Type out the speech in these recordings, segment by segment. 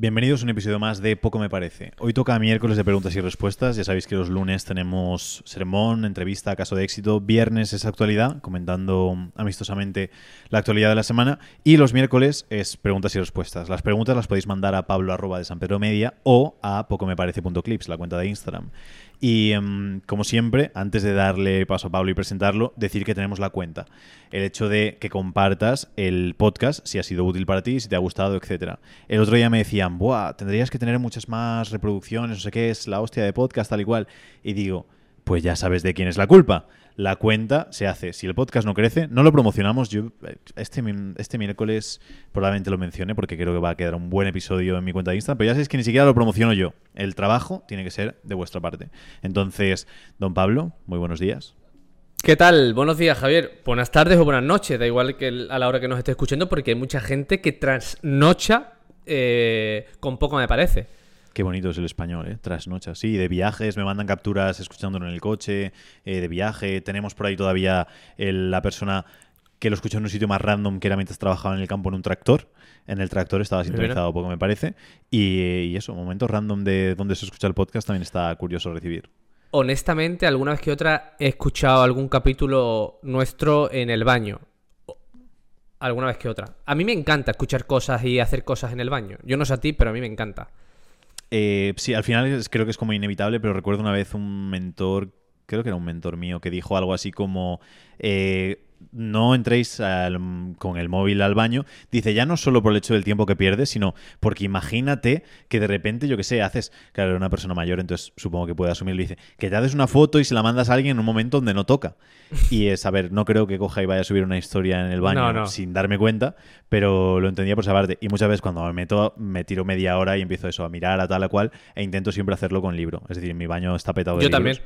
Bienvenidos a un episodio más de Poco Me Parece. Hoy toca miércoles de preguntas y respuestas. Ya sabéis que los lunes tenemos sermón, entrevista, caso de éxito. Viernes es actualidad, comentando amistosamente la actualidad de la semana. Y los miércoles es preguntas y respuestas. Las preguntas las podéis mandar a pablo arroba de San Pedro Media o a pocomeparece.clips, la cuenta de Instagram. Y em, como siempre, antes de darle paso a Pablo y presentarlo, decir que tenemos la cuenta. El hecho de que compartas el podcast, si ha sido útil para ti, si te ha gustado, etcétera. El otro día me decían, Buah, tendrías que tener muchas más reproducciones, no sé qué, es la hostia de podcast, tal y cual. Y digo, pues ya sabes de quién es la culpa la cuenta se hace. Si el podcast no crece, no lo promocionamos. Yo este, este miércoles probablemente lo mencione porque creo que va a quedar un buen episodio en mi cuenta de Instagram, pero ya sabéis que ni siquiera lo promociono yo. El trabajo tiene que ser de vuestra parte. Entonces, don Pablo, muy buenos días. ¿Qué tal? Buenos días, Javier. Buenas tardes o buenas noches, da igual que a la hora que nos esté escuchando, porque hay mucha gente que trasnocha eh, con poco me parece. Qué bonito es el español, ¿eh? Trasnocha. Sí, de viajes, me mandan capturas escuchándolo en el coche, eh, de viaje. Tenemos por ahí todavía la persona que lo escuchó en un sitio más random que era mientras trabajaba en el campo en un tractor. En el tractor estaba sintonizado poco, me parece. Y, eso, momentos random de donde se escucha el podcast también está curioso recibir. Honestamente, alguna vez que otra he escuchado algún capítulo nuestro en el baño. Alguna vez que otra. A mí me encanta escuchar cosas y hacer cosas en el baño. Yo no sé a ti, pero a mí me encanta. Eh, sí, al final creo que es como inevitable, pero recuerdo una vez un mentor, creo que era un mentor mío, que dijo algo así como... Eh, no entréis con el móvil al baño, dice ya no solo por el hecho del tiempo que pierdes, sino porque imagínate que de repente, yo que sé, haces, claro, era una persona mayor, entonces supongo que puede asumirlo, dice, que te haces una foto y se la mandas a alguien en un momento donde no toca. Y es, a ver, no creo que coja y vaya a subir una historia en el baño sin darme cuenta, pero lo entendía por esa parte. Y muchas veces cuando me meto, me tiro media hora y empiezo eso, a mirar a tal a cual, e intento siempre hacerlo con libro. Es decir, mi baño está petado de Yo también.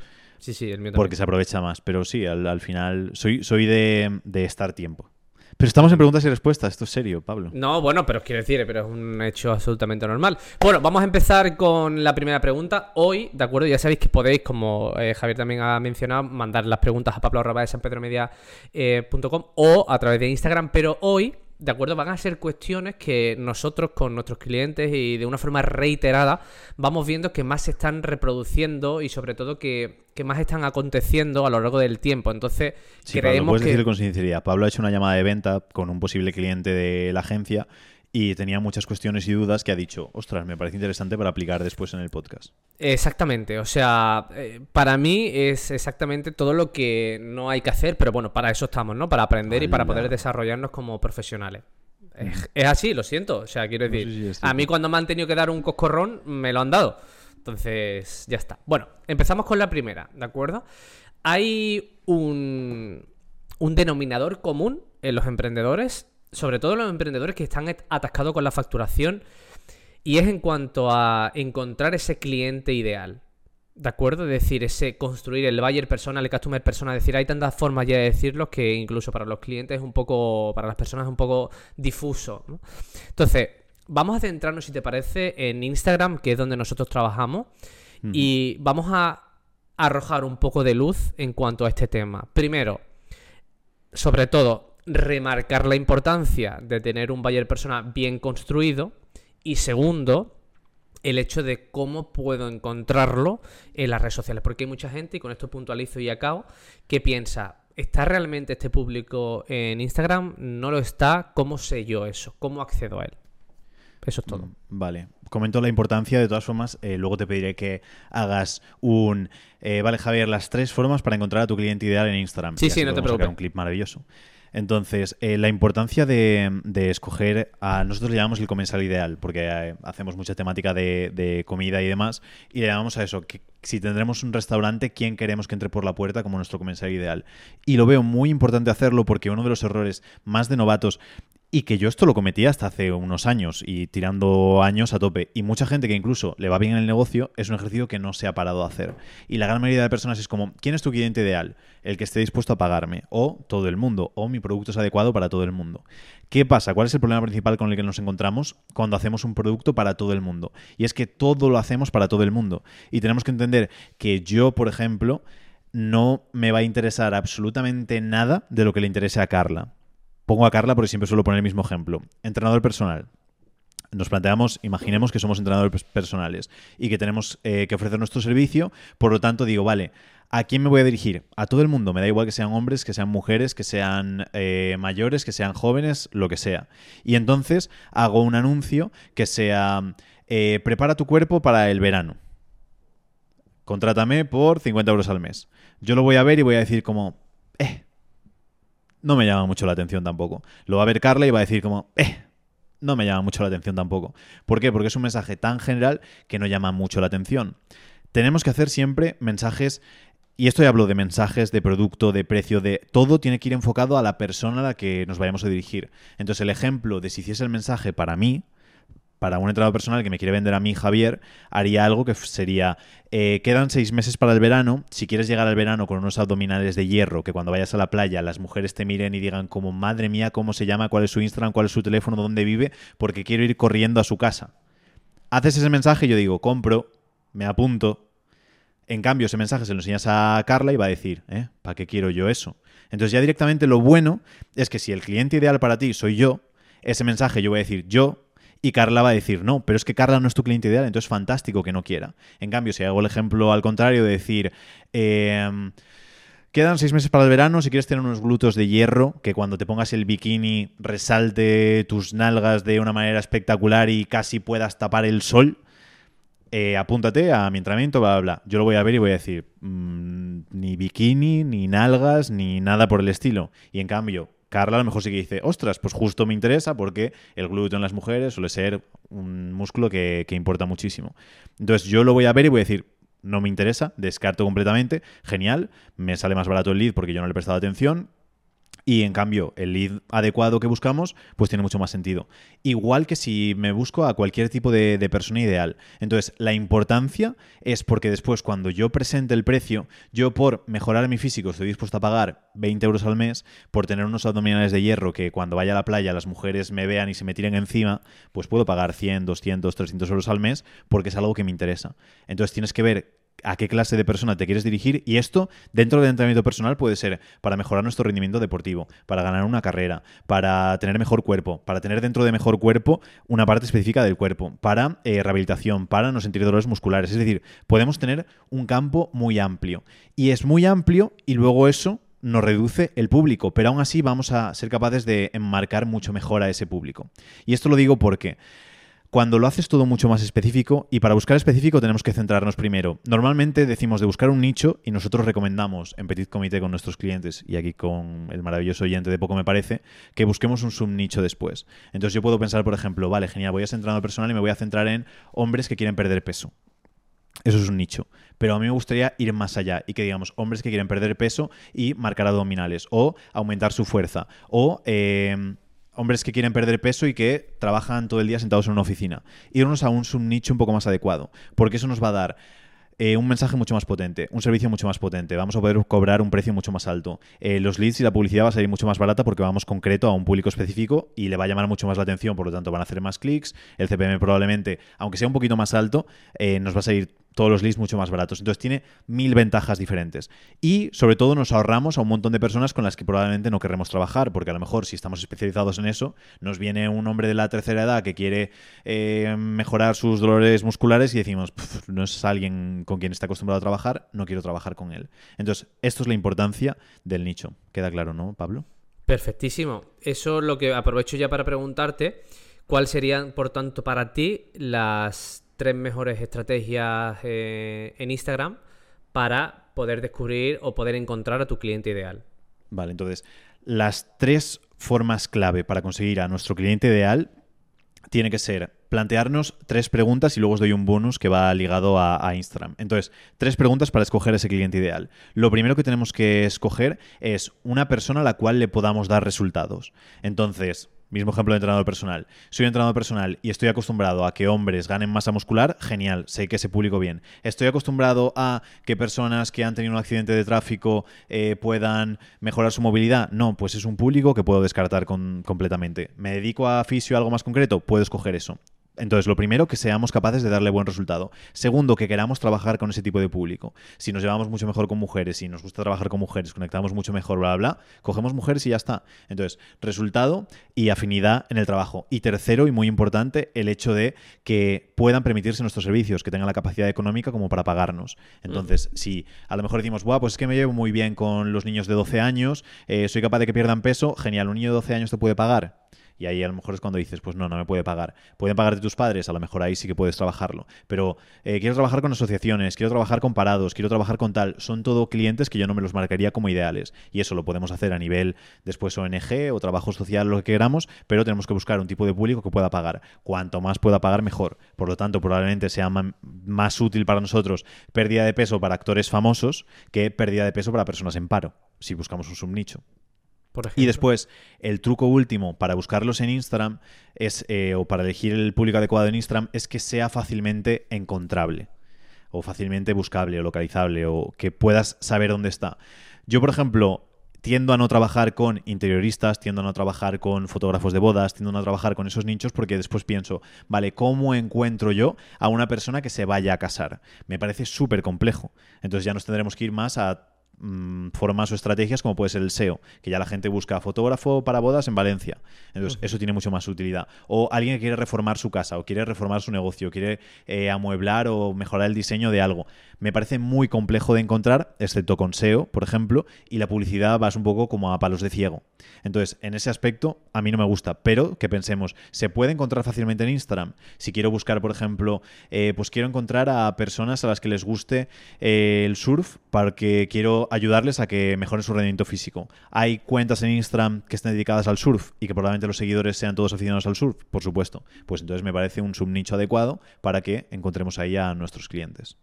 Sí, sí, el mío Porque se aprovecha más. Pero sí, al, final soy, soy de, estar tiempo. Pero estamos en preguntas y respuestas, esto es serio, Pablo. No, bueno, pero quiero decir, pero es un hecho absolutamente normal. Bueno, vamos a empezar con la primera pregunta. Hoy, ¿de acuerdo? Ya sabéis que podéis, como eh, Javier también ha mencionado, mandar las preguntas a pablo eh, o a través de Instagram, pero hoy ¿de acuerdo? Van a ser cuestiones que nosotros con nuestros clientes y de una forma reiterada vamos viendo que más se están reproduciendo y sobre todo que, más están aconteciendo a lo largo del tiempo. Entonces, creemos puedes decir con sinceridad. Pablo ha hecho una llamada de venta con un posible cliente de la agencia y tenía muchas cuestiones y dudas que ha dicho, ostras, me parece interesante para aplicar después en el podcast. Exactamente, o sea, eh, para mí es exactamente todo lo que no hay que hacer, pero bueno, para eso estamos, ¿no? Para aprender y para poder desarrollarnos como profesionales. Es, así, lo siento, o sea, quiero decir, a mí cuando me han tenido que dar un coscorrón, me lo han dado. Entonces, ya está. Bueno, empezamos con la primera, ¿de acuerdo? Hay un, un denominador común en los emprendedores sobre todo los emprendedores que están atascados con la facturación, y es en cuanto a encontrar ese cliente ideal. ¿De acuerdo? Es decir, ese construir el buyer persona, el customer persona, es decir, hay tantas formas ya de decirlo que incluso para los clientes es un poco, para las personas es un poco difuso. Entonces, vamos a centrarnos, si te parece, en Instagram, que es donde nosotros trabajamos, y vamos a arrojar un poco de luz en cuanto a este tema. Primero, sobre todo, remarcar la importancia de tener un buyer persona bien construido. Y segundo, el hecho de cómo puedo encontrarlo en las redes sociales. Porque hay mucha gente, y con esto puntualizo y acabo, que piensa, ¿está realmente este público en Instagram? No lo está. ¿Cómo sé yo eso? ¿Cómo accedo a él? Eso es todo. Mm, vale. Comento la importancia, de todas formas, eh, luego te pediré que hagas un... Eh, vale, Javier, las tres formas para encontrar a tu cliente ideal en Instagram. Sí, sí, no te preocupes. un clip maravilloso. Entonces, eh, la importancia de, escoger a. Nosotros le llamamos el comensal ideal, porque eh, hacemos mucha temática de, comida y demás, y le llamamos a eso, que si tendremos un restaurante, ¿quién queremos que entre por la puerta como nuestro comensal ideal? Y lo veo muy importante hacerlo porque uno de los errores más de novatos y que yo esto lo cometí hasta hace unos años y tirando años a tope. Y mucha gente que incluso le va bien en el negocio es un ejercicio que no se ha parado a hacer. Y la gran mayoría de personas es como, ¿quién es tu cliente ideal? El que esté dispuesto a pagarme. O todo el mundo. O mi producto es adecuado para todo el mundo. ¿Qué pasa? ¿Cuál es el problema principal con el que nos encontramos cuando hacemos un producto para todo el mundo? Y es que todo lo hacemos para todo el mundo. Y tenemos que entender que yo, por ejemplo, no me va a interesar absolutamente nada de lo que le interese a Carla. Pongo a Carla porque siempre suelo poner el mismo ejemplo. Entrenador personal. nos planteamos, imaginemos que somos entrenadores personales y que tenemos eh, que ofrecer nuestro servicio, por lo tanto digo, vale, ¿A quién me voy a dirigir? A todo el mundo. Me da igual que sean hombres, que sean mujeres, que sean eh, mayores, que sean jóvenes, lo que sea. Y entonces hago un anuncio que sea, eh, prepara tu cuerpo para el verano. Contrátame por 50 euros al mes. Yo lo voy a ver y voy a decir como, eh, no me llama mucho la atención tampoco. Lo va a ver Carla y va a decir como, eh, no me llama mucho la atención tampoco. ¿Por qué? Porque es un mensaje tan general que no llama mucho la atención. Tenemos que hacer siempre mensajes y esto ya hablo de mensajes, de producto, de precio, de todo tiene que ir enfocado a la persona a la que nos vayamos a dirigir. Entonces el ejemplo de si hiciese el mensaje para mí, para un entrenador personal que me quiere vender a mí, Javier, haría algo que sería, eh, quedan seis meses para el verano, si quieres llegar al verano con unos abdominales de hierro, que cuando vayas a la playa las mujeres te miren y digan como, madre mía, cómo se llama, cuál es su Instagram, cuál es su teléfono, dónde vive, porque quiero ir corriendo a su casa. Haces ese mensaje y yo digo, compro, me apunto, en cambio, ese mensaje se lo enseñas a Carla y va a decir, ¿eh? ¿Para qué quiero yo eso? Entonces ya directamente lo bueno es que si el cliente ideal para ti soy yo, ese mensaje yo voy a decir yo y Carla va a decir no, pero es que Carla no es tu cliente ideal, entonces fantástico que no quiera. En cambio, si hago el ejemplo al contrario de decir... Em, quedan seis meses para el verano. Si quieres tener unos glúteos de hierro, que cuando te pongas el bikini resalte tus nalgas de una manera espectacular y casi puedas tapar el sol, eh, apúntate a mi entrenamiento, bla, bla, bla. Yo lo voy a ver y voy a decir, mm, ni bikini, ni nalgas, ni nada por el estilo. Y en cambio, Carla a lo mejor sí que dice, ostras, pues justo me interesa porque el glúteo en las mujeres suele ser un músculo que, que importa muchísimo. Entonces yo lo voy a ver y voy a decir, no me interesa, descarto completamente, genial, me sale más barato el lead porque yo no le he prestado atención, y en cambio, el lead adecuado que buscamos, pues tiene mucho más sentido. Igual que si me busco a cualquier tipo de, persona ideal. Entonces, la importancia es porque después, cuando yo presente el precio, yo por mejorar mi físico estoy dispuesto a pagar 20 euros al mes, por tener unos abdominales de hierro que cuando vaya a la playa las mujeres me vean y se me tiren encima, pues puedo pagar 100, 200, 300 euros al mes porque es algo que me interesa. Entonces, tienes que ver a qué clase de persona te quieres dirigir y esto dentro del entrenamiento personal puede ser para mejorar nuestro rendimiento deportivo, para ganar una carrera, para tener mejor cuerpo, para tener dentro de mejor cuerpo una parte específica del cuerpo, para eh, rehabilitación, para no sentir dolores musculares. Es decir, podemos tener un campo muy amplio y es muy amplio y luego eso nos reduce el público, pero aún así vamos a ser capaces de enmarcar mucho mejor a ese público. Y esto lo digo porque cuando lo haces todo mucho más específico, y para buscar específico tenemos que centrarnos primero. Normalmente decimos de buscar un nicho y nosotros recomendamos en Petit Comité con nuestros clientes y aquí con el maravilloso oyente de poco me parece, que busquemos un subnicho después. Entonces yo puedo pensar, por ejemplo, vale, genial, voy a ser entrenador personal y me voy a centrar en hombres que quieren perder peso. Eso es un nicho. Pero a mí me gustaría ir más allá y que digamos hombres que quieren perder peso y marcar abdominales o aumentar su fuerza o eh, hombres que quieren perder peso y que trabajan todo el día sentados en una oficina. Irnos a un subnicho un poco más adecuado, porque eso nos va a dar eh, un mensaje mucho más potente, un servicio mucho más potente, vamos a poder cobrar un precio mucho más alto. Eh, los leads y la publicidad va a salir mucho más barata porque vamos concreto a un público específico y le va a llamar mucho más la atención, por lo tanto van a hacer más clics, el CPM probablemente, aunque sea un poquito más alto, eh, nos va a salir todos los leads mucho más baratos. Entonces tiene mil ventajas diferentes. Y sobre todo nos ahorramos a un montón de personas con las que probablemente no queremos trabajar, porque a lo mejor si estamos especializados en eso, nos viene un hombre de la tercera edad que quiere eh, mejorar sus dolores musculares y decimos, no es alguien con quien está acostumbrado a trabajar, no quiero trabajar con él. Entonces, esto es la importancia del nicho. Queda claro, ¿no, Pablo? Perfectísimo. Eso es lo que aprovecho ya para preguntarte. ¿Cuáles serían, por tanto, para ti las tres mejores estrategias eh, en Instagram para poder descubrir o poder encontrar a tu cliente ideal. Vale, entonces, las tres formas clave para conseguir a nuestro cliente ideal tiene que ser plantearnos tres preguntas y luego os doy un bonus que va ligado a, a, Instagram. Entonces, tres preguntas para escoger ese cliente ideal. Lo primero que tenemos que escoger es una persona a la cual le podamos dar resultados. Entonces, Mismo ejemplo de entrenador personal. Soy entrenador personal y estoy acostumbrado a que hombres ganen masa muscular, genial, sé que se publico bien. Estoy acostumbrado a que personas que han tenido un accidente de tráfico eh, puedan mejorar su movilidad. No, pues es un público que puedo descartar completamente. ¿Me dedico a fisio algo más concreto? Puedo escoger eso Entonces, lo primero, que seamos capaces de darle buen resultado. Segundo, que queramos trabajar con ese tipo de público. Si nos llevamos mucho mejor con mujeres, si nos gusta trabajar con mujeres, conectamos mucho mejor, bla, bla, bla, cogemos mujeres y ya está. Entonces, resultado y afinidad en el trabajo. Y tercero, y muy importante, el hecho de que puedan permitirse nuestros servicios, que tengan la capacidad económica como para pagarnos. Entonces, si a lo mejor decimos, Buah, pues es que me llevo muy bien con los niños de 12 años, eh, soy capaz de que pierdan peso, genial, un niño de 12 años te puede pagar y ahí a lo mejor es cuando dices, pues no, no me puede pagar. Pueden pagarte tus padres, a lo mejor ahí sí que puedes trabajarlo. Pero eh, quiero trabajar con asociaciones, quiero trabajar con parados, quiero trabajar con tal. Son todo clientes que yo no me los marcaría como ideales. Y eso lo podemos hacer a nivel después ONG o trabajo social, lo que queramos, pero tenemos que buscar un tipo de público que pueda pagar. Cuanto más pueda pagar, mejor. Por lo tanto, probablemente sea más útil para nosotros pérdida de peso para actores famosos que pérdida de peso para personas en paro, si buscamos un subnicho y después, el truco último para buscarlos en Instagram es, eh, o para elegir el público adecuado en Instagram, es que sea fácilmente encontrable, o fácilmente buscable, o localizable, o que puedas saber dónde está. Yo, por ejemplo, tiendo a no trabajar con interioristas, tiendo a no trabajar con fotógrafos de bodas, tiendo a no trabajar con esos nichos porque después pienso, vale, ¿cómo encuentro yo a una persona que se vaya a casar? Me parece súper complejo. Entonces ya nos tendremos que ir más a Mm, formas o estrategias como puede ser el SEO, que ya la gente busca fotógrafo para bodas en Valencia. Entonces, eso tiene mucho más utilidad. O alguien que quiere reformar su casa, o quiere reformar su negocio, quiere eh, amueblar o mejorar el diseño de algo. Me parece muy complejo de encontrar, excepto con SEO, por ejemplo, y la publicidad vas un poco como a palos de ciego. Entonces, en ese aspecto, a mí no me gusta, pero que pensemos, ¿se puede encontrar fácilmente en Instagram? Si quiero buscar, por ejemplo, eh, pues quiero encontrar a personas a las que les guste eh, el surf, para que quiero ayudarles a que mejoren su rendimiento físico. Hay cuentas en Instagram que estén dedicadas al surf y que probablemente los seguidores sean todos aficionados al surf, por supuesto. Pues entonces me parece un subnicho adecuado para que encontremos ahí a nuestros clientes.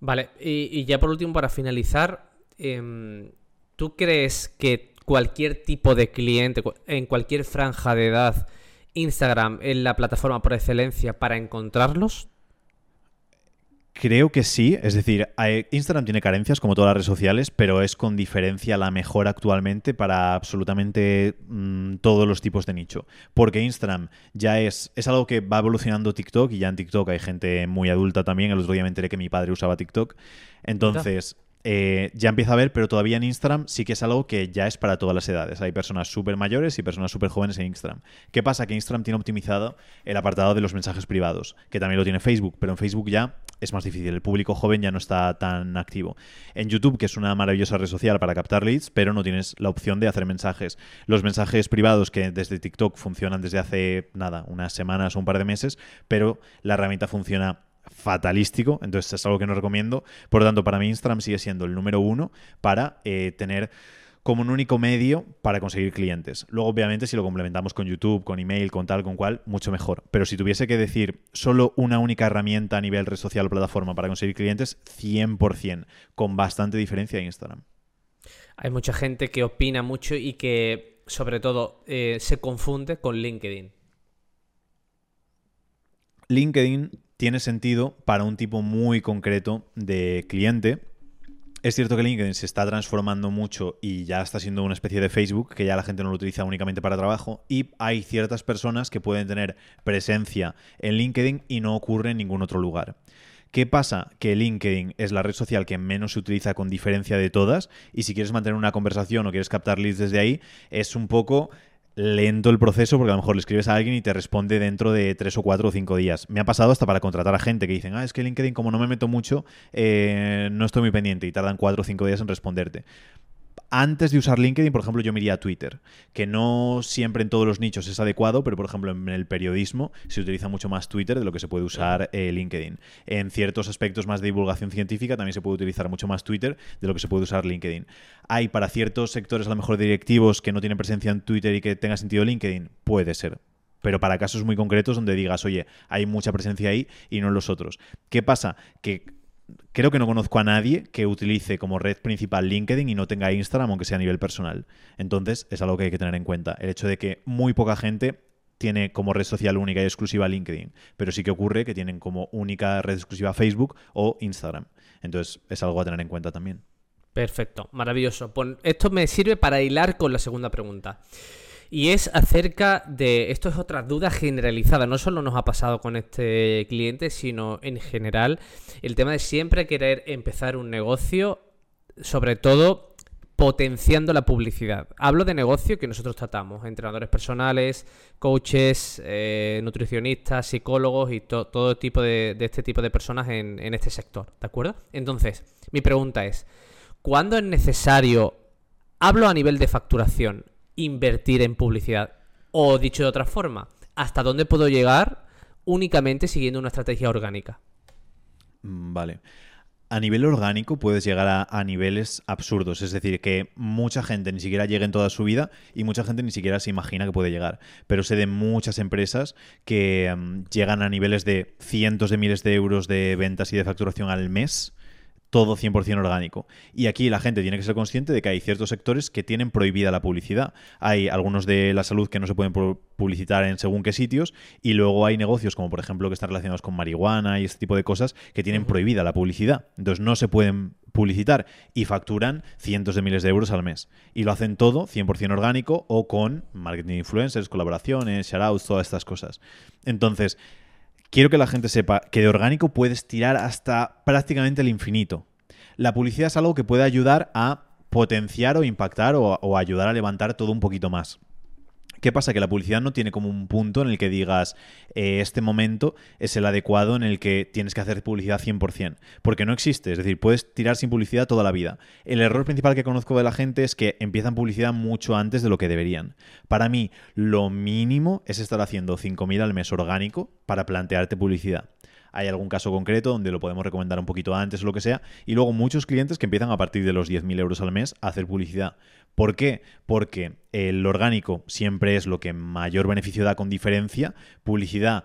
Vale, y, ya por último, para finalizar, em, ¿tú crees que cualquier tipo de cliente, en cualquier franja de edad, Instagram es la plataforma por excelencia para encontrarlos? Creo que sí, es decir, Instagram tiene carencias como todas las redes sociales, pero es con diferencia la mejor actualmente para absolutamente mm, todos los tipos de nicho. Porque Instagram ya es, es algo que va evolucionando TikTok y ya en TikTok hay gente muy adulta también. El otro día me enteré que mi padre usaba TikTok. Entonces... Eh, ya empieza a ver, pero todavía en Instagram sí que es algo que ya es para todas las edades. Hay personas súper mayores y personas súper jóvenes en Instagram. ¿Qué pasa? Que Instagram tiene optimizado el apartado de los mensajes privados, que también lo tiene Facebook, pero en Facebook ya es más difícil. El público joven ya no está tan activo. En YouTube, que es una maravillosa red social para captar leads, pero no tienes la opción de hacer mensajes. Los mensajes privados que desde TikTok funcionan desde hace nada, unas semanas o un par de meses, pero la herramienta funciona fatalístico, entonces es algo que no recomiendo. Por lo tanto, para mí Instagram sigue siendo el número uno para eh, tener como un único medio para conseguir clientes. Luego, obviamente, si lo complementamos con YouTube, con email, con tal, con cual, mucho mejor. Pero si tuviese que decir solo una única herramienta a nivel red social o plataforma para conseguir clientes, 100%, con bastante diferencia en Instagram. Hay mucha gente que opina mucho y que, sobre todo, eh, se confunde con LinkedIn. LinkedIn tiene sentido para un tipo muy concreto de cliente. Es cierto que LinkedIn se está transformando mucho y ya está siendo una especie de Facebook, que ya la gente no lo utiliza únicamente para trabajo, y hay ciertas personas que pueden tener presencia en LinkedIn y no ocurre en ningún otro lugar. ¿Qué pasa? Que LinkedIn es la red social que menos se utiliza con diferencia de todas y si quieres mantener una conversación o quieres captar leads desde ahí, es un poco lento el proceso porque a lo mejor le escribes a alguien y te responde dentro de tres o cuatro o cinco días. Me ha pasado hasta para contratar a gente que dicen, ah, es que LinkedIn como no me meto mucho, eh, no estoy muy pendiente y tardan cuatro o cinco días en responderte antes de usar LinkedIn, por ejemplo, yo me iría a Twitter, que no siempre en todos los nichos es adecuado, pero por ejemplo en el periodismo se utiliza mucho más Twitter de lo que se puede usar eh, LinkedIn. En ciertos aspectos más de divulgación científica también se puede utilizar mucho más Twitter de lo que se puede usar LinkedIn. Hay para ciertos sectores a lo mejor directivos que no tienen presencia en Twitter y que tenga sentido LinkedIn, puede ser, pero para casos muy concretos donde digas, oye, hay mucha presencia ahí y no en los otros. ¿Qué pasa? Que creo que no conozco a nadie que utilice como red principal LinkedIn y no tenga Instagram, aunque sea a nivel personal. Entonces, es algo que hay que tener en cuenta. El hecho de que muy poca gente tiene como red social única y exclusiva LinkedIn, pero sí que ocurre que tienen como única red exclusiva Facebook o Instagram. Entonces, es algo a tener en cuenta también. Perfecto, maravilloso. Pues esto me sirve para hilar con la segunda pregunta. Y es acerca de. Esto es otra duda generalizada. No solo nos ha pasado con este cliente, sino en general. El tema de siempre querer empezar un negocio, sobre todo potenciando la publicidad. Hablo de negocio que nosotros tratamos, entrenadores personales, coaches, eh, nutricionistas, psicólogos y todo tipo de, este tipo de personas en, en este sector, ¿de acuerdo? Entonces, mi pregunta es, ¿cuándo es necesario, hablo a nivel de facturación, invertir en publicidad? O dicho de otra forma, ¿hasta dónde puedo llegar únicamente siguiendo una estrategia orgánica? Mm, vale a nivel orgánico puedes llegar a, niveles absurdos. Es decir, que mucha gente ni siquiera llega en toda su vida y mucha gente ni siquiera se imagina que puede llegar. Pero sé de muchas empresas que mm, llegan a niveles de cientos de miles de euros de ventas y de facturación al mes todo 100% orgánico. Y aquí la gente tiene que ser consciente de que hay ciertos sectores que tienen prohibida la publicidad. Hay algunos de la salud que no se pueden publicitar en según qué sitios y luego hay negocios como por ejemplo que están relacionados con marihuana y este tipo de cosas que tienen prohibida la publicidad. Entonces no se pueden publicitar y facturan cientos de miles de euros al mes. Y lo hacen todo 100% orgánico o con marketing influencers, colaboraciones, shoutouts, todas estas cosas. Entonces, quiero que la gente sepa que de orgánico puedes tirar hasta prácticamente el infinito. La publicidad es algo que puede ayudar a potenciar o impactar o, ayudar a levantar todo un poquito más. ¿Qué pasa? Que la publicidad no tiene como un punto en el que digas, eh, este momento es el adecuado en el que tienes que hacer publicidad 100%, porque no existe, es decir, puedes tirar sin publicidad toda la vida. El error principal que conozco de la gente es que empiezan publicidad mucho antes de lo que deberían. Para mí, lo mínimo es estar haciendo 5.000 al mes orgánico para plantearte publicidad hay algún caso concreto donde lo podemos recomendar un poquito antes o lo que sea, y luego muchos clientes que empiezan a partir de los 10.000 euros al mes a hacer publicidad. ¿Por qué? Porque el orgánico siempre es lo que mayor beneficio da con diferencia. Publicidad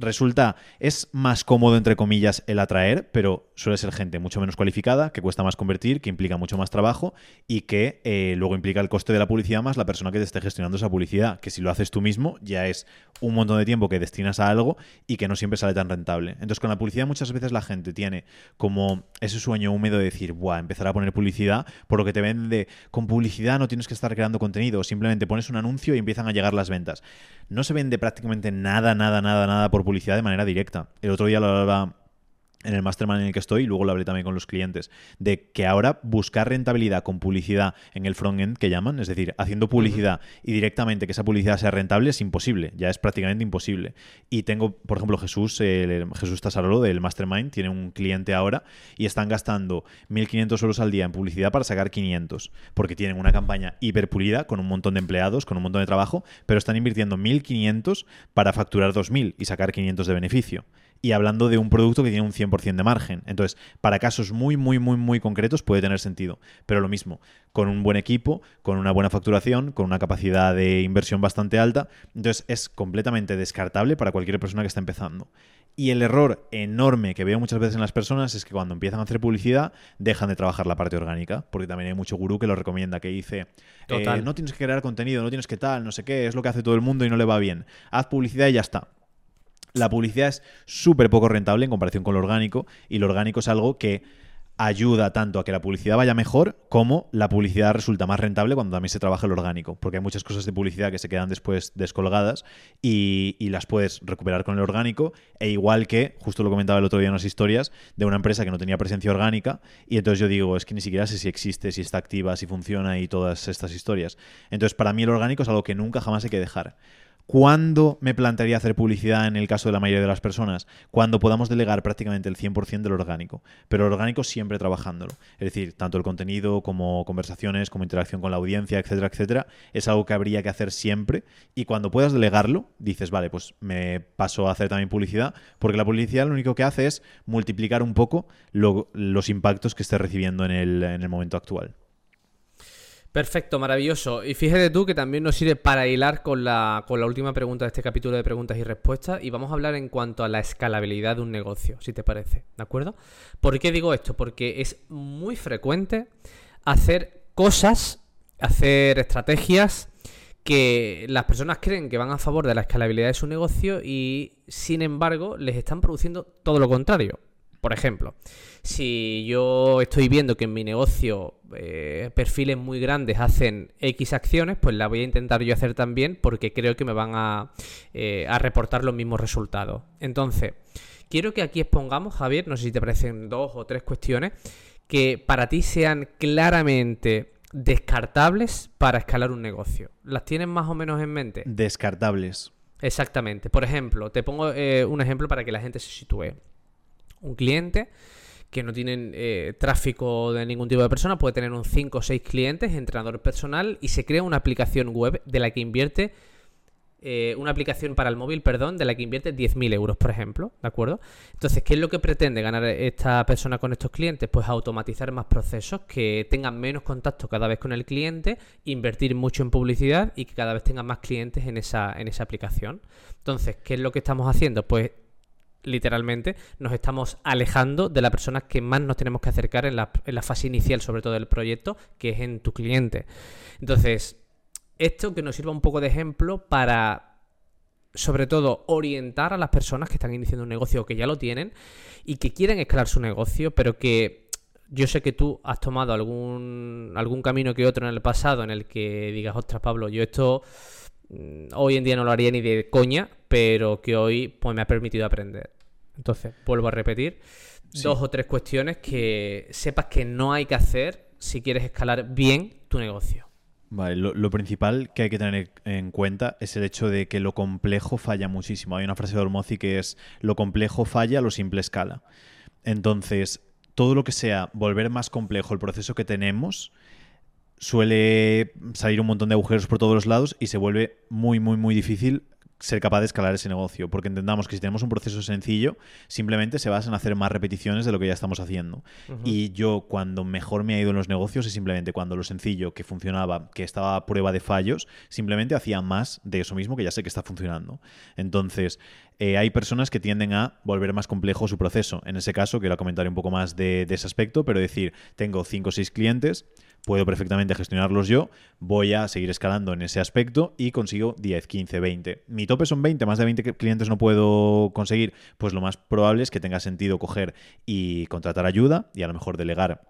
resulta, es más cómodo, entre comillas, el atraer, pero suele ser gente mucho menos cualificada, que cuesta más convertir, que implica mucho más trabajo y que eh, luego implica el coste de la publicidad más la persona que te esté gestionando esa publicidad, que si lo haces tú mismo ya es un montón de tiempo que destinas a algo y que no siempre sale tan rentable. Entonces con la publicidad muchas veces la gente tiene como ese sueño húmedo de decir, buah, empezar a poner publicidad, por lo que te vende, con publicidad no tienes que estar creando contenido, simplemente pones un anuncio y empiezan a llegar las ventas. No se vende prácticamente nada, nada, nada, nada por publicidad de manera directa. El otro día lo hablaba en el mastermind en el que estoy, y luego lo hablé también con los clientes, de que ahora buscar rentabilidad con publicidad en el front-end que llaman, es decir, haciendo publicidad y directamente que esa publicidad sea rentable es imposible, ya es prácticamente imposible. Y tengo, por ejemplo, Jesús, el, Jesús Tasarolo del mastermind, tiene un cliente ahora y están gastando 1.500 euros al día en publicidad para sacar 500, porque tienen una campaña hiperpulida con un montón de empleados, con un montón de trabajo, pero están invirtiendo 1.500 para facturar 2.000 y sacar 500 de beneficio y hablando de un producto que tiene un 100% de margen. Entonces, para casos muy, muy, muy, muy concretos puede tener sentido. Pero lo mismo, con un buen equipo, con una buena facturación, con una capacidad de inversión bastante alta, entonces es completamente descartable para cualquier persona que está empezando. Y el error enorme que veo muchas veces en las personas es que cuando empiezan a hacer publicidad dejan de trabajar la parte orgánica, porque también hay mucho gurú que lo recomienda, que dice, eh, no tienes que crear contenido, no tienes que tal, no sé qué, es lo que hace todo el mundo y no le va bien. Haz publicidad y ya está. La publicidad es súper poco rentable en comparación con lo orgánico y lo orgánico es algo que ayuda tanto a que la publicidad vaya mejor como la publicidad resulta más rentable cuando también se trabaja el orgánico, porque hay muchas cosas de publicidad que se quedan después descolgadas y, las puedes recuperar con el orgánico, e igual que, justo lo comentaba el otro día en unas historias, de una empresa que no tenía presencia orgánica, y entonces yo digo, es que ni siquiera sé si existe, si está activa, si funciona y todas estas historias. Entonces, para mí el orgánico es algo que nunca jamás hay que dejar. ¿Cuándo me plantearía hacer publicidad en el caso de la mayoría de las personas? Cuando podamos delegar prácticamente el 100% del orgánico, pero el orgánico siempre trabajándolo. Es decir, tanto el contenido como conversaciones, como interacción con la audiencia, etcétera, etcétera, es algo que habría que hacer siempre y cuando puedas delegarlo, dices, vale, pues me paso a hacer también publicidad, porque la publicidad lo único que hace es multiplicar un poco los impactos que estés recibiendo en el momento actual. Perfecto, maravilloso. Y fíjate tú que también nos sirve para hilar con la, con la última pregunta de este capítulo de preguntas y respuestas. Y vamos a hablar en cuanto a la escalabilidad de un negocio, si te parece. ¿De acuerdo? ¿Por qué digo esto? Porque es muy frecuente hacer cosas, hacer estrategias que las personas creen que van a favor de la escalabilidad de su negocio y sin embargo les están produciendo todo lo contrario. Por ejemplo, si yo estoy viendo que en mi negocio eh, perfiles muy grandes hacen X acciones, pues la voy a intentar yo hacer también porque creo que me van a, eh, a reportar los mismos resultados. Entonces, quiero que aquí expongamos, Javier, no sé si te parecen dos o tres cuestiones, que para ti sean claramente descartables para escalar un negocio. ¿Las tienes más o menos en mente? Descartables. Exactamente. Por ejemplo, te pongo eh, un ejemplo para que la gente se sitúe. Un cliente que no tiene eh, tráfico de ningún tipo de persona puede tener un 5 o 6 clientes, entrenador personal, y se crea una aplicación web de la que invierte eh, una aplicación para el móvil, perdón, de la que invierte 10.000 euros, por ejemplo, ¿de acuerdo? Entonces, ¿qué es lo que pretende ganar esta persona con estos clientes? Pues automatizar más procesos, que tengan menos contacto cada vez con el cliente, invertir mucho en publicidad y que cada vez tengan más clientes en esa, en esa aplicación. Entonces, ¿qué es lo que estamos haciendo? Pues literalmente nos estamos alejando de la persona que más nos tenemos que acercar en la, en la fase inicial, sobre todo del proyecto, que es en tu cliente. Entonces, esto que nos sirva un poco de ejemplo para, sobre todo, orientar a las personas que están iniciando un negocio o que ya lo tienen y que quieren escalar su negocio, pero que yo sé que tú has tomado algún, algún camino que otro en el pasado en el que digas, ostras, Pablo, yo esto mm, hoy en día no lo haría ni de coña, pero que hoy pues, me ha permitido aprender. Entonces, vuelvo a repetir, dos o tres cuestiones que sepas que no hay que hacer si quieres escalar bien tu negocio. Vale, lo, principal que hay que tener en cuenta es el hecho de que lo complejo falla muchísimo. Hay una frase de Ormozi que es lo complejo falla, lo simple escala. Entonces, todo lo que sea volver más complejo el proceso que tenemos suele salir un montón de agujeros por todos los lados y se vuelve muy, muy, muy difícil ser capaz de escalar ese negocio, porque entendamos que si tenemos un proceso sencillo, simplemente se basa en hacer más repeticiones de lo que ya estamos haciendo. Y yo cuando mejor me ha ido en los negocios es simplemente cuando lo sencillo que funcionaba, que estaba a prueba de fallos, simplemente hacía más de eso mismo que ya sé que está funcionando. Entonces, eh, hay personas que tienden a volver más complejo su proceso. En ese caso, quiero comentar un poco más de, de ese aspecto, pero decir, tengo 5 o 6 clientes, puedo perfectamente gestionarlos yo, voy a seguir escalando en ese aspecto y consigo 10, 15, 20. Mi tope son 20, más de 20 clientes no puedo conseguir, pues lo más probable es que tenga sentido coger y contratar ayuda y a lo mejor delegar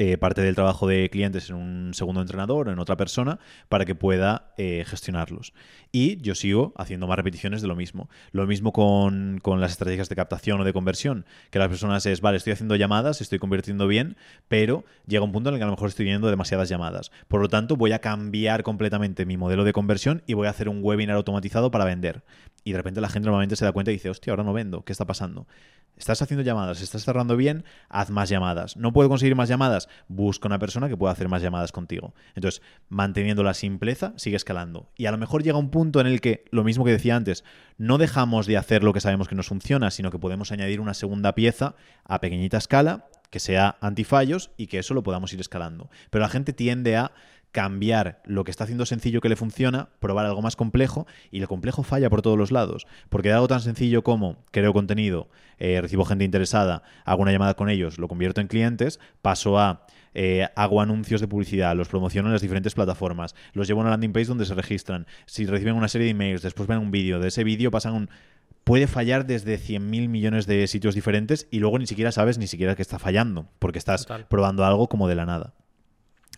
eh, parte del trabajo de clientes en un segundo entrenador o en otra persona para que pueda eh, gestionarlos. Y yo sigo haciendo más repeticiones de lo mismo. Lo mismo con, las estrategias de captación o de conversión, que las personas es, vale, estoy haciendo llamadas, estoy convirtiendo bien, pero llega un punto en el que a lo mejor estoy teniendo demasiadas llamadas. Por lo tanto, voy a cambiar completamente mi modelo de conversión y voy a hacer un webinar automatizado para vender. Y de repente la gente normalmente se da cuenta y dice, hostia, ahora no vendo, ¿qué está pasando? Estás haciendo llamadas, estás cerrando bien, haz más llamadas. No puedo conseguir más llamadas, busca una persona que pueda hacer más llamadas contigo. Entonces, manteniendo la simpleza, sigue escalando. Y a lo mejor llega un punto en el que, lo mismo que decía antes, no dejamos de hacer lo que sabemos que nos funciona, sino que podemos añadir una segunda pieza a pequeñita escala que sea antifallos y que eso lo podamos ir escalando. Pero la gente tiende a cambiar lo que está haciendo sencillo que le funciona, probar algo más complejo y lo complejo falla por todos los lados. Porque de algo tan sencillo como creo contenido, eh, recibo gente interesada, hago una llamada con ellos, lo convierto en clientes, paso a eh, hago anuncios de publicidad, los promociono en las diferentes plataformas, los llevo a una landing page donde se registran, si reciben una serie de emails, después ven un vídeo, de ese vídeo pasan un puede fallar desde 100.000 millones de sitios diferentes y luego ni siquiera sabes ni siquiera que está fallando, porque estás probando algo como de la nada.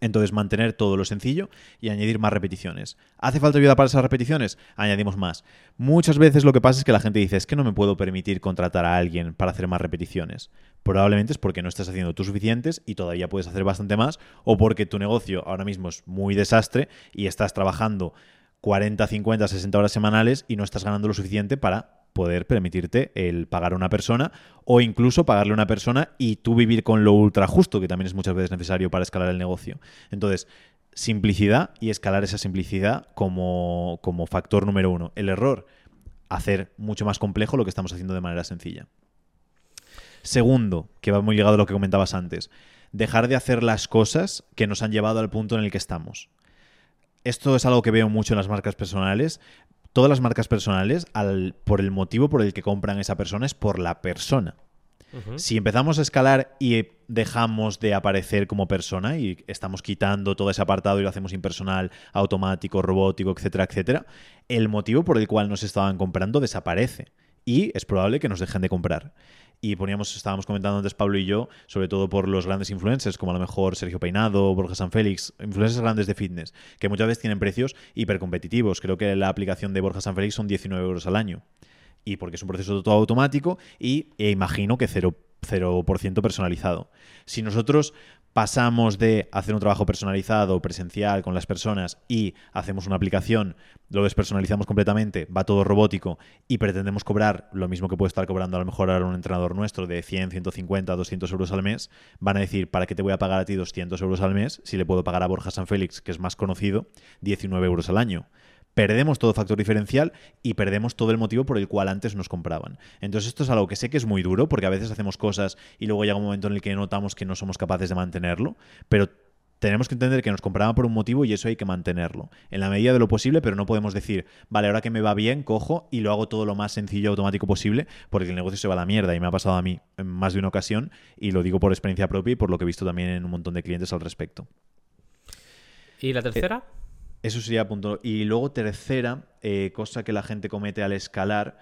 Entonces, mantener todo lo sencillo y añadir más repeticiones. ¿Hace falta ayuda para esas repeticiones? Añadimos más. Muchas veces lo que pasa es que la gente dice, es que no me puedo permitir contratar a alguien para hacer más repeticiones. Probablemente es porque no estás haciendo tú suficientes y todavía puedes hacer bastante más, o porque tu negocio ahora mismo es muy desastre y estás trabajando 40, 50, 60 horas semanales y no estás ganando lo suficiente para poder permitirte el pagar a una persona o incluso pagarle a una persona y tú vivir con lo ultra justo, que también es muchas veces necesario para escalar el negocio. Entonces, simplicidad y escalar esa simplicidad como, como factor número uno. El error, hacer mucho más complejo lo que estamos haciendo de manera sencilla. Segundo, que va muy ligado a lo que comentabas antes, dejar de hacer las cosas que nos han llevado al punto en el que estamos. Esto es algo que veo mucho en las marcas personales, todas las marcas personales, al, por el motivo por el que compran esa persona, es por la persona. Si empezamos a escalar y dejamos de aparecer como persona y estamos quitando todo ese apartado y lo hacemos impersonal, automático, robótico, etcétera, etcétera, el motivo por el cual nos estaban comprando desaparece. y es probable que nos dejen de comprar. Y poníamos, estábamos comentando antes Pablo y yo, sobre todo por los grandes influencers, como a lo mejor Sergio Peinado, Borja San Félix, influencers grandes de fitness, que muchas veces tienen precios hipercompetitivos. Creo que la aplicación de Borja San Félix son 19 euros al año. Y porque es un proceso todo automático y e imagino que 0%, 0 personalizado. Si nosotros pasamos de hacer un trabajo personalizado, presencial con las personas y hacemos una aplicación, lo despersonalizamos completamente, va todo robótico y pretendemos cobrar lo mismo que puede estar cobrando a lo mejor ahora un entrenador nuestro de 100, 150, 200 euros al mes, van a decir, ¿para qué te voy a pagar a ti 200 euros al mes si le puedo pagar a Borja San Félix, que es más conocido, 19 euros al año? Perdemos todo factor diferencial y perdemos todo el motivo por el cual antes nos compraban. Entonces esto es algo que sé que es muy duro porque a veces hacemos cosas y luego llega un momento en el que notamos que no somos capaces de mantenerlo, pero tenemos que entender que nos compraban por un motivo y eso hay que mantenerlo. En la medida de lo posible, pero no podemos decir, vale, ahora que me va bien, cojo y lo hago todo lo más sencillo y automático posible, porque el negocio se va a la mierda. Y me ha pasado a mí en más de una ocasión, y lo digo por experiencia propia y por lo que he visto también en un montón de clientes al respecto. ¿Y la tercera? Eso sería punto. Y luego tercera, eh, cosa que la gente comete al escalar,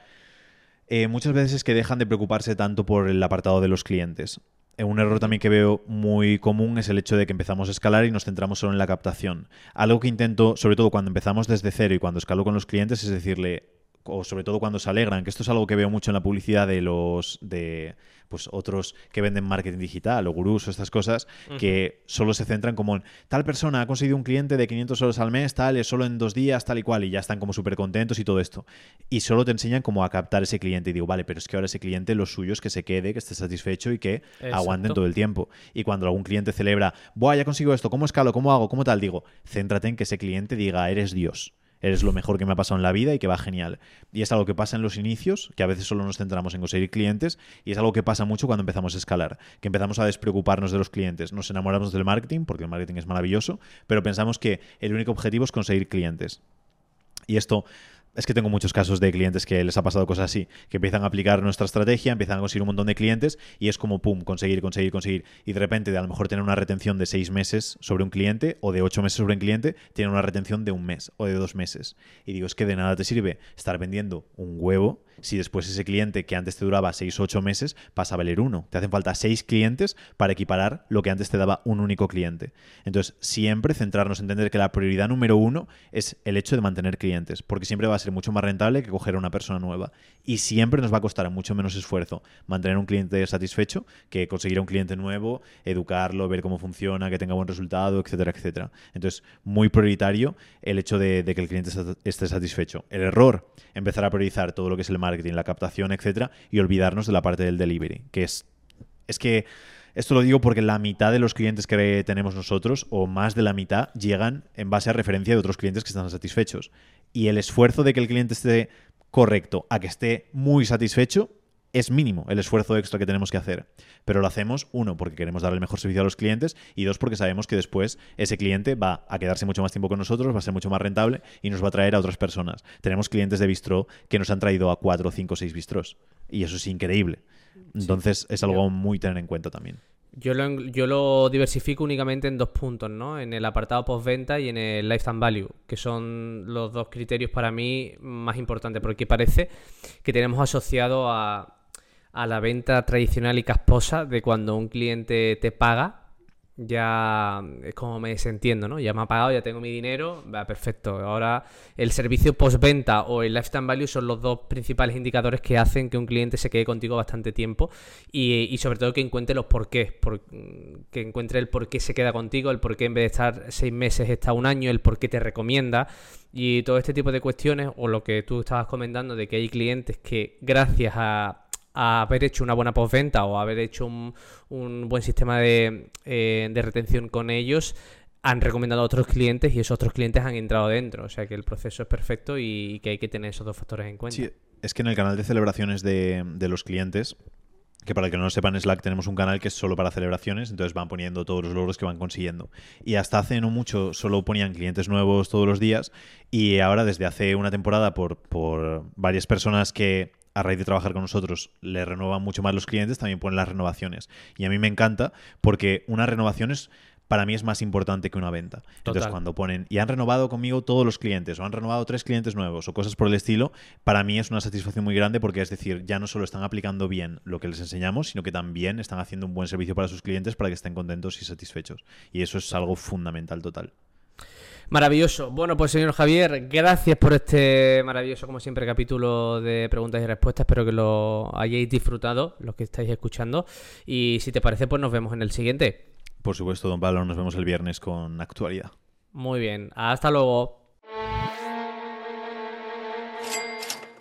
eh, muchas veces es que dejan de preocuparse tanto por el apartado de los clientes. Eh, un error también que veo muy común es el hecho de que empezamos a escalar y nos centramos solo en la captación. Algo que intento, sobre todo cuando empezamos desde cero y cuando escalo con los clientes, es decirle, o sobre todo cuando se alegran, que esto es algo que veo mucho en la publicidad de los de pues otros que venden marketing digital o gurús o estas cosas que solo se centran como en tal persona ha conseguido un cliente de 500 euros al mes, tal, es solo en dos días, tal y cual, y ya están como súper contentos y todo esto. Y solo te enseñan cómo a captar ese cliente. Y digo, vale, pero es que ahora ese cliente lo suyo es que se quede, que esté satisfecho y que aguanten todo el tiempo. Y cuando algún cliente celebra, Buah, ya consigo esto, ¿cómo escalo? ¿Cómo hago? ¿Cómo tal? Digo, céntrate en que ese cliente diga, eres Dios eres lo mejor que me ha pasado en la vida y que va genial. Y es algo que pasa en los inicios, que a veces solo nos centramos en conseguir clientes, y es algo que pasa mucho cuando empezamos a escalar, que empezamos a despreocuparnos de los clientes. Nos enamoramos del marketing, porque el marketing es maravilloso, pero pensamos que el único objetivo es conseguir clientes. Y esto es que tengo muchos casos de clientes que les ha pasado cosas así, que empiezan a aplicar nuestra estrategia, empiezan a conseguir un montón de clientes y es como, pum, conseguir, conseguir, conseguir. Y de repente, de a lo mejor tener una retención de seis meses sobre un cliente o de ocho meses sobre un cliente, tienen una retención de un mes o de dos meses. Y digo, es que de nada te sirve estar vendiendo un huevo si después ese cliente que antes te duraba seis o ocho meses pasa a valer uno. Te hacen falta seis clientes para equiparar lo que antes te daba un único cliente. Entonces, siempre centrarnos en entender que la prioridad número uno es el hecho de mantener clientes, porque siempre va a ser mucho más rentable que coger a una persona nueva. Y siempre nos va a costar mucho menos esfuerzo mantener un cliente satisfecho que conseguir a un cliente nuevo, educarlo, ver cómo funciona, que tenga buen resultado, etcétera, etcétera. Entonces, muy prioritario el hecho de, que el cliente esté satisfecho. El error, empezar a priorizar todo lo que es el marketing, la captación, etcétera, y olvidarnos de la parte del delivery, que es, es que esto lo digo porque la mitad de los clientes que tenemos nosotros, o más de la mitad, llegan en base a referencia de otros clientes que están satisfechos. Y el esfuerzo de que el cliente esté correcto a que esté muy satisfecho es mínimo el esfuerzo extra que tenemos que hacer. Pero lo hacemos, uno, porque queremos dar el mejor servicio a los clientes y dos, porque sabemos que después ese cliente va a quedarse mucho más tiempo con nosotros, va a ser mucho más rentable y nos va a traer a otras personas. Tenemos clientes de bistro que nos han traído a cuatro, cinco, seis bistros y eso es increíble. Entonces es algo muy tener en cuenta también. Yo lo, yo lo diversifico únicamente en dos puntos, ¿no? En el apartado postventa y en el lifetime value, que son los dos criterios para mí más importantes, porque parece que tenemos asociado a, a la venta tradicional y casposa de cuando un cliente te paga ya es como me desentiendo, ¿no? Ya me ha pagado, ya tengo mi dinero, va perfecto. Ahora el servicio postventa o el lifetime value son los dos principales indicadores que hacen que un cliente se quede contigo bastante tiempo y, sobre todo que encuentre los porqués, por, que encuentre el por qué se queda contigo, el por qué en vez de estar seis meses está un año, el por qué te recomienda y todo este tipo de cuestiones o lo que tú estabas comentando de que hay clientes que gracias a haber hecho una buena postventa o haber hecho un, buen sistema de, eh, de retención con ellos, han recomendado a otros clientes y esos otros clientes han entrado dentro. O sea que el proceso es perfecto y que hay que tener esos dos factores en cuenta. Sí, es que en el canal de celebraciones de, de los clientes que para el que no lo sepan, en Slack tenemos un canal que es solo para celebraciones, entonces van poniendo todos los logros que van consiguiendo. Y hasta hace no mucho solo ponían clientes nuevos todos los días y ahora desde hace una temporada por, por varias personas que a raíz de trabajar con nosotros, le renuevan mucho más los clientes, también ponen las renovaciones. Y a mí me encanta porque una renovación es para mí es más importante que una venta. Entonces, cuando ponen, y han renovado conmigo todos los clientes, o han renovado tres clientes nuevos, o cosas por el estilo, para mí es una satisfacción muy grande porque es decir, ya no solo están aplicando bien lo que les enseñamos, sino que también están haciendo un buen servicio para sus clientes para que estén contentos y satisfechos. Y eso es algo fundamental total. Maravilloso. Bueno, pues señor Javier, gracias por este maravilloso, como siempre, capítulo de preguntas y respuestas. Espero que lo hayáis disfrutado, los que estáis escuchando. Y si te parece, pues nos vemos en el siguiente. Por supuesto, don Pablo, nos vemos el viernes con actualidad. Muy bien, hasta luego.